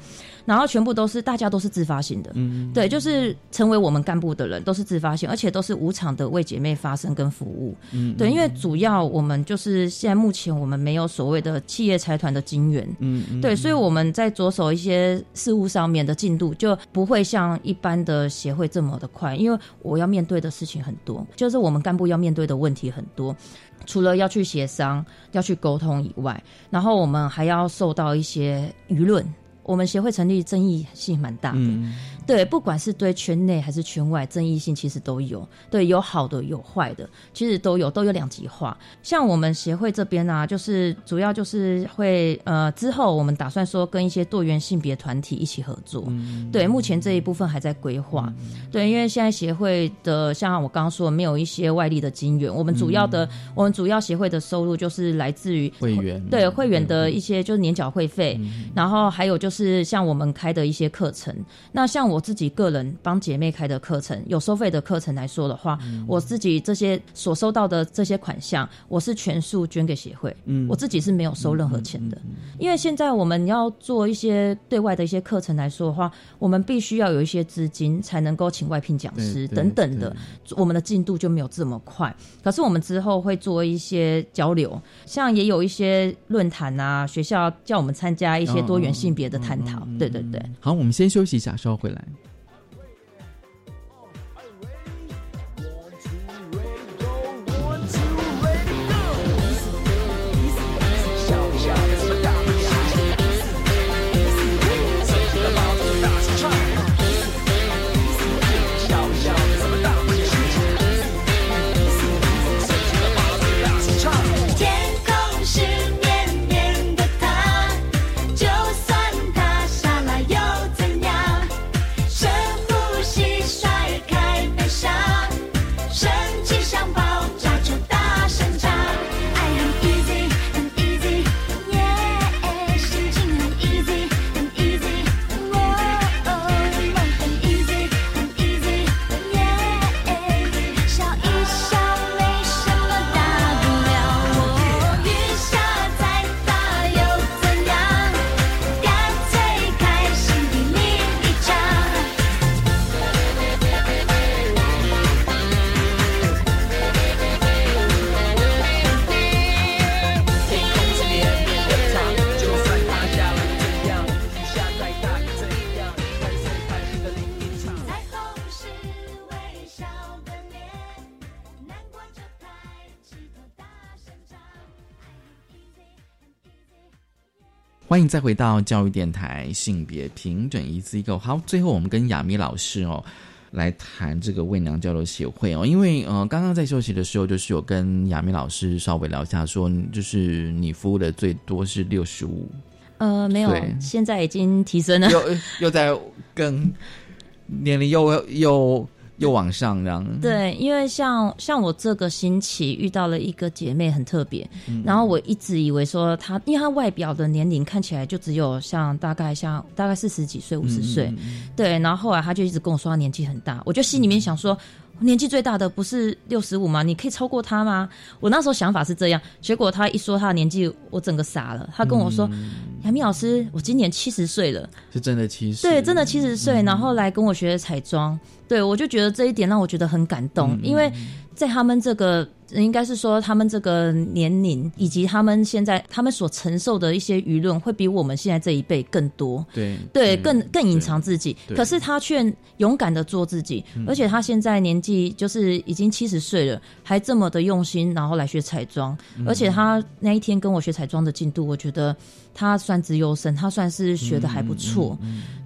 然后全部都是大家都是自发性的，嗯，对，就是成为我们干部的人都是自发性，而且都是无偿的为姐妹发声跟服务，嗯，对，因为主要我们就是现在目前我们没有所谓的企业财团的金源，嗯，对，所以我们在着手一些事务上面的进度就不会像一般的协会这么的快，因为我要面对的事情很多，就是我们干部要面对的问题很多。除了要去协商、要去沟通以外，然后我们还要受到一些舆论。我们协会成立争议性蛮大的，对，不管是对圈内还是圈外，争议性其实都有。对，有好的有坏的，其实都有，都有两极化。像我们协会这边啊，就是主要就是会呃，之后我们打算说跟一些多元性别团体一起合作。对，目前这一部分还在规划。对，因为现在协会的像我刚刚说，没有一些外力的金源，我们主要的、我们主要协会的收入就是来自于会员对会员的一些就是年缴会费，然后还有就是像我们开的一些课程。那像我自己个人帮姐妹开的课程，有收费的课程来说的话，我自己这些所收到的这些款项，我是全数捐给协会，嗯我自己是没有收任何钱的。因为现在我们要做一些对外的一些课程来说的话，我们必须要有一些资金才能够请外聘讲师等等的，我们的进度就没有这么快。可是我们之后会做一些交流，像也有一些论坛啊，学校叫我们参加一些多元性别的探讨。对对对。好，我们先休息一下，稍后回来。欢迎再回到教育电台性别平等一次一个好，最后我们跟雅咪老师哦来谈这个媚娘交流协会哦，因为呃刚刚在休息的时候，就是有跟雅咪老师稍微聊一下说，就是你服务的最多是六十五，呃，没有对，现在已经提升了。又又在跟年龄又又又往上这样，对，因为像像我这个星期遇到了一个姐妹很特别，嗯。然后我一直以为说她，因为她外表的年龄看起来就只有像大概像大概四十几岁、五十岁，对，然后后来她就一直跟我说她年纪很大，我就心里面想说。年纪最大的不是六十五吗？你可以超过他吗？我那时候想法是这样，结果他一说他的年纪，我整个傻了。他跟我说：“杨幂老师，我今年七十岁了。”是真的七十，对，真的七十岁，然后来跟我学彩妆，对我就觉得这一点让我觉得很感动，因为在他们这个。应该是说，他们这个年龄以及他们现在他们所承受的一些舆论，会比我们现在这一辈更多。对对，更更隐藏自己。可是他却勇敢的做自己，而且他现在年纪就是已经七十岁了，还这么的用心，然后来学彩妆。而且他那一天跟我学彩妆的进度，我觉得他算资优生，他算是学的还不错。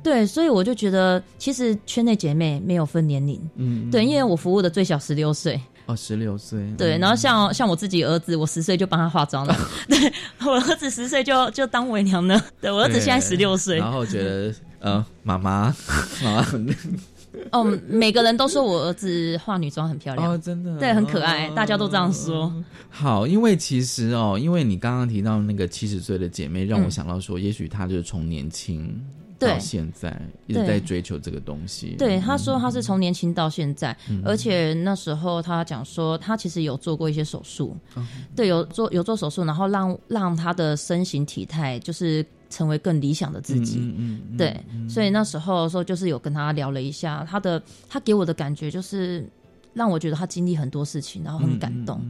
对，所以我就觉得，其实圈内姐妹没有分年龄。嗯，对，因为我服务的最小十六岁。哦，十六岁，对，然后像像我自己儿子，我十岁就帮他化妆了。<laughs> 对我儿子十岁就就当伪娘了。对我儿子现在十六岁。然后觉得呃，妈妈妈妈很 <laughs> 哦，每个人都说我儿子化女装很漂亮哦，真的对，很可爱，大家都这样说。<laughs> 好，因为其实哦，因为你刚刚提到那个七十岁的姐妹，让我嗯想到说，也许她就是从年轻对到现在一直在追求这个东西。对，他说他是从年轻到现在，嗯。而且那时候他讲说他其实有做过一些手术，嗯。对，有做有做手术，然后让让他的身形体态就是成为更理想的自己。嗯嗯嗯对，所以那时候的时候就是有跟他聊了一下，他的他给我的感觉就是让我觉得他经历很多事情，然后很感动。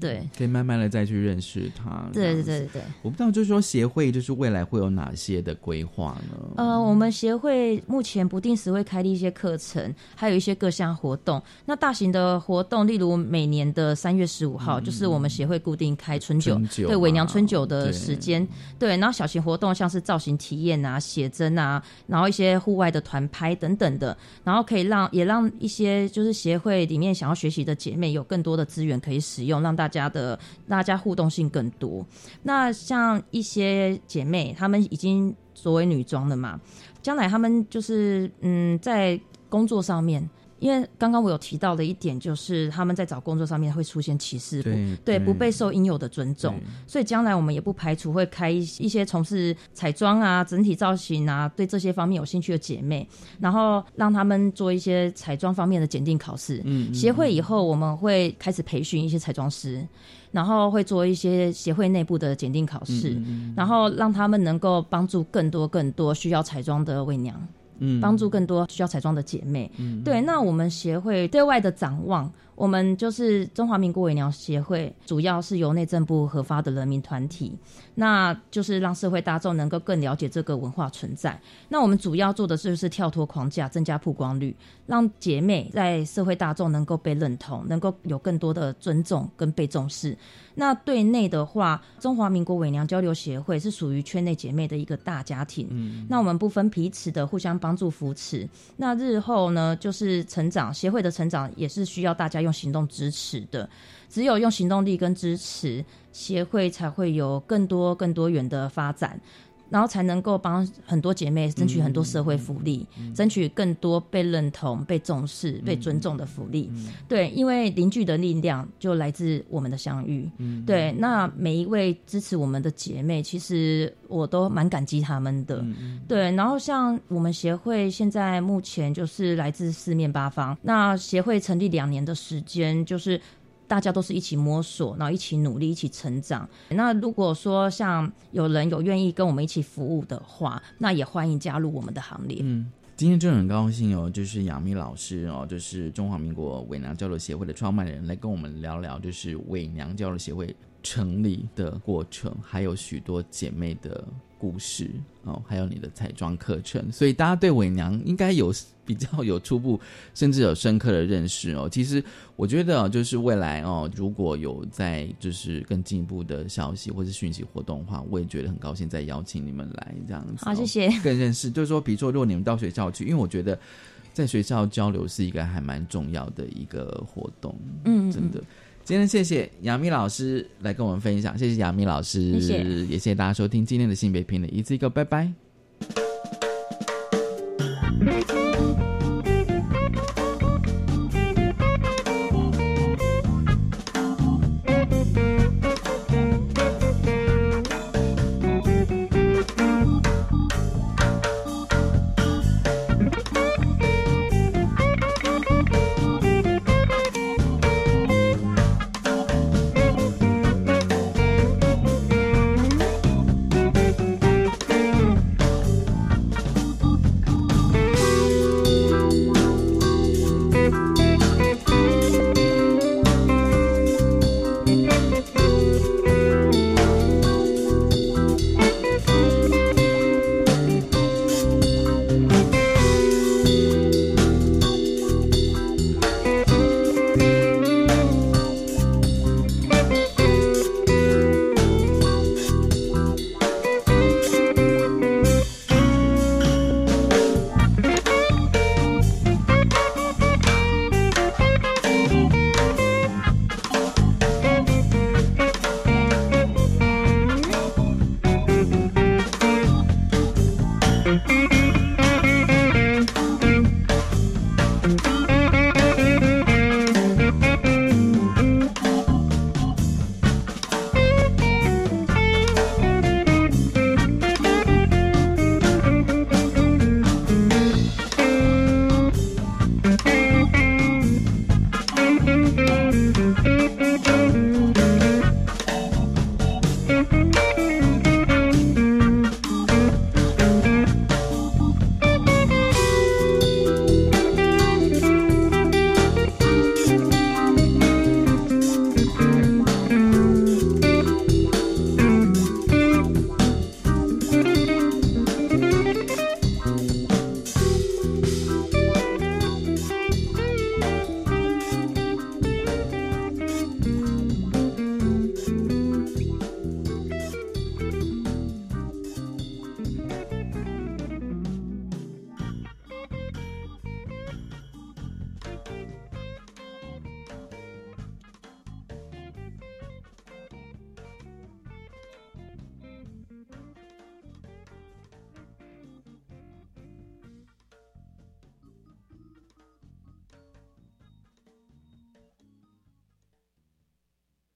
对，可以慢慢的再去认识他。对对对对。我不知道，就是说协会就是未来会有哪些的规划呢？呃，我们协会目前不定时会开立一些课程，还有一些各项活动。那大型的活动，例如每年的三月十五号，就是我们协会固定开春酒，春酒对伪娘春酒的时间。对，然后小型活动像是造型体验啊、写真啊，然后一些户外的团拍等等的，然后可以让也让一些就是协会里面想要学习的姐妹有更多的资源可以使用，让大家的大家互动性更多。那像一些姐妹，她们已经作为女装了嘛，将来她们就是嗯，在工作上面。因为刚刚我有提到的一点，就是他们在找工作上面会出现歧视，不对对，不被受应有的尊重，所以将来我们也不排除会开一一些从事彩妆啊、整体造型啊，对这些方面有兴趣的姐妹，然后让他们做一些彩妆方面的检定考试。协会以后我们会开始培训一些彩妆师，然后会做一些协会内部的检定考试，嗯然后让他们能够帮助更多更多需要彩妆的伪娘。嗯帮助更多需要彩妆的姐妹。嗯对，那我们协会对外的展望，我们就是中华民国伪娘协会，主要是由内政部核发的人民团体，那就是让社会大众能够更了解这个文化存在。那我们主要做的就是跳脱框架，增加曝光率，让姐妹在社会大众能够被认同，能够有更多的尊重跟被重视。那对内的话，中华民国伪娘交流协会是属于圈内姐妹的一个大家庭。嗯那我们不分彼此的互相帮助扶持。那日后呢，就是成长协会的成长也是需要大家用用行动支持的。只有用行动力跟支持，协会才会有更多更多元的发展。然后才能够帮很多姐妹争取很多社会福利，争取更多被认同、被重视、被尊重的福利。对，因为凝聚的力量就来自我们的相遇。嗯对，那每一位支持我们的姐妹，其实我都蛮感激他们的。对，然后像我们协会现在目前就是来自四面八方，那协会成立两年的时间，就是。大家都是一起摸索，然后一起努力，一起成长。那如果说像有人有愿意跟我们一起服务的话，那也欢迎加入我们的行列。嗯，今天真的很高兴哦，就是杨幂老师哦，就是中华民国伪娘交流协会的创办人，来跟我们聊聊，就是伪娘交流协会成立的过程，还有许多姐妹的故事哦，还有你的彩妆课程，所以大家对伪娘应该有比较有初步，<laughs> 甚至有深刻的认识哦。其实我觉得哦，就是未来哦，如果有在就是更进一步的消息或是讯息活动的话，我也觉得很高兴再邀请你们来这样子哦、好谢谢更认识，就是说，比如说，如果你们到学校去，因为我觉得在学校交流是一个还蛮重要的一个活动，嗯嗯真的。今天谢谢杨幂老师来跟我们分享，谢谢杨幂老师，谢谢也谢谢大家收听今天的性别平等，一次一个，拜拜。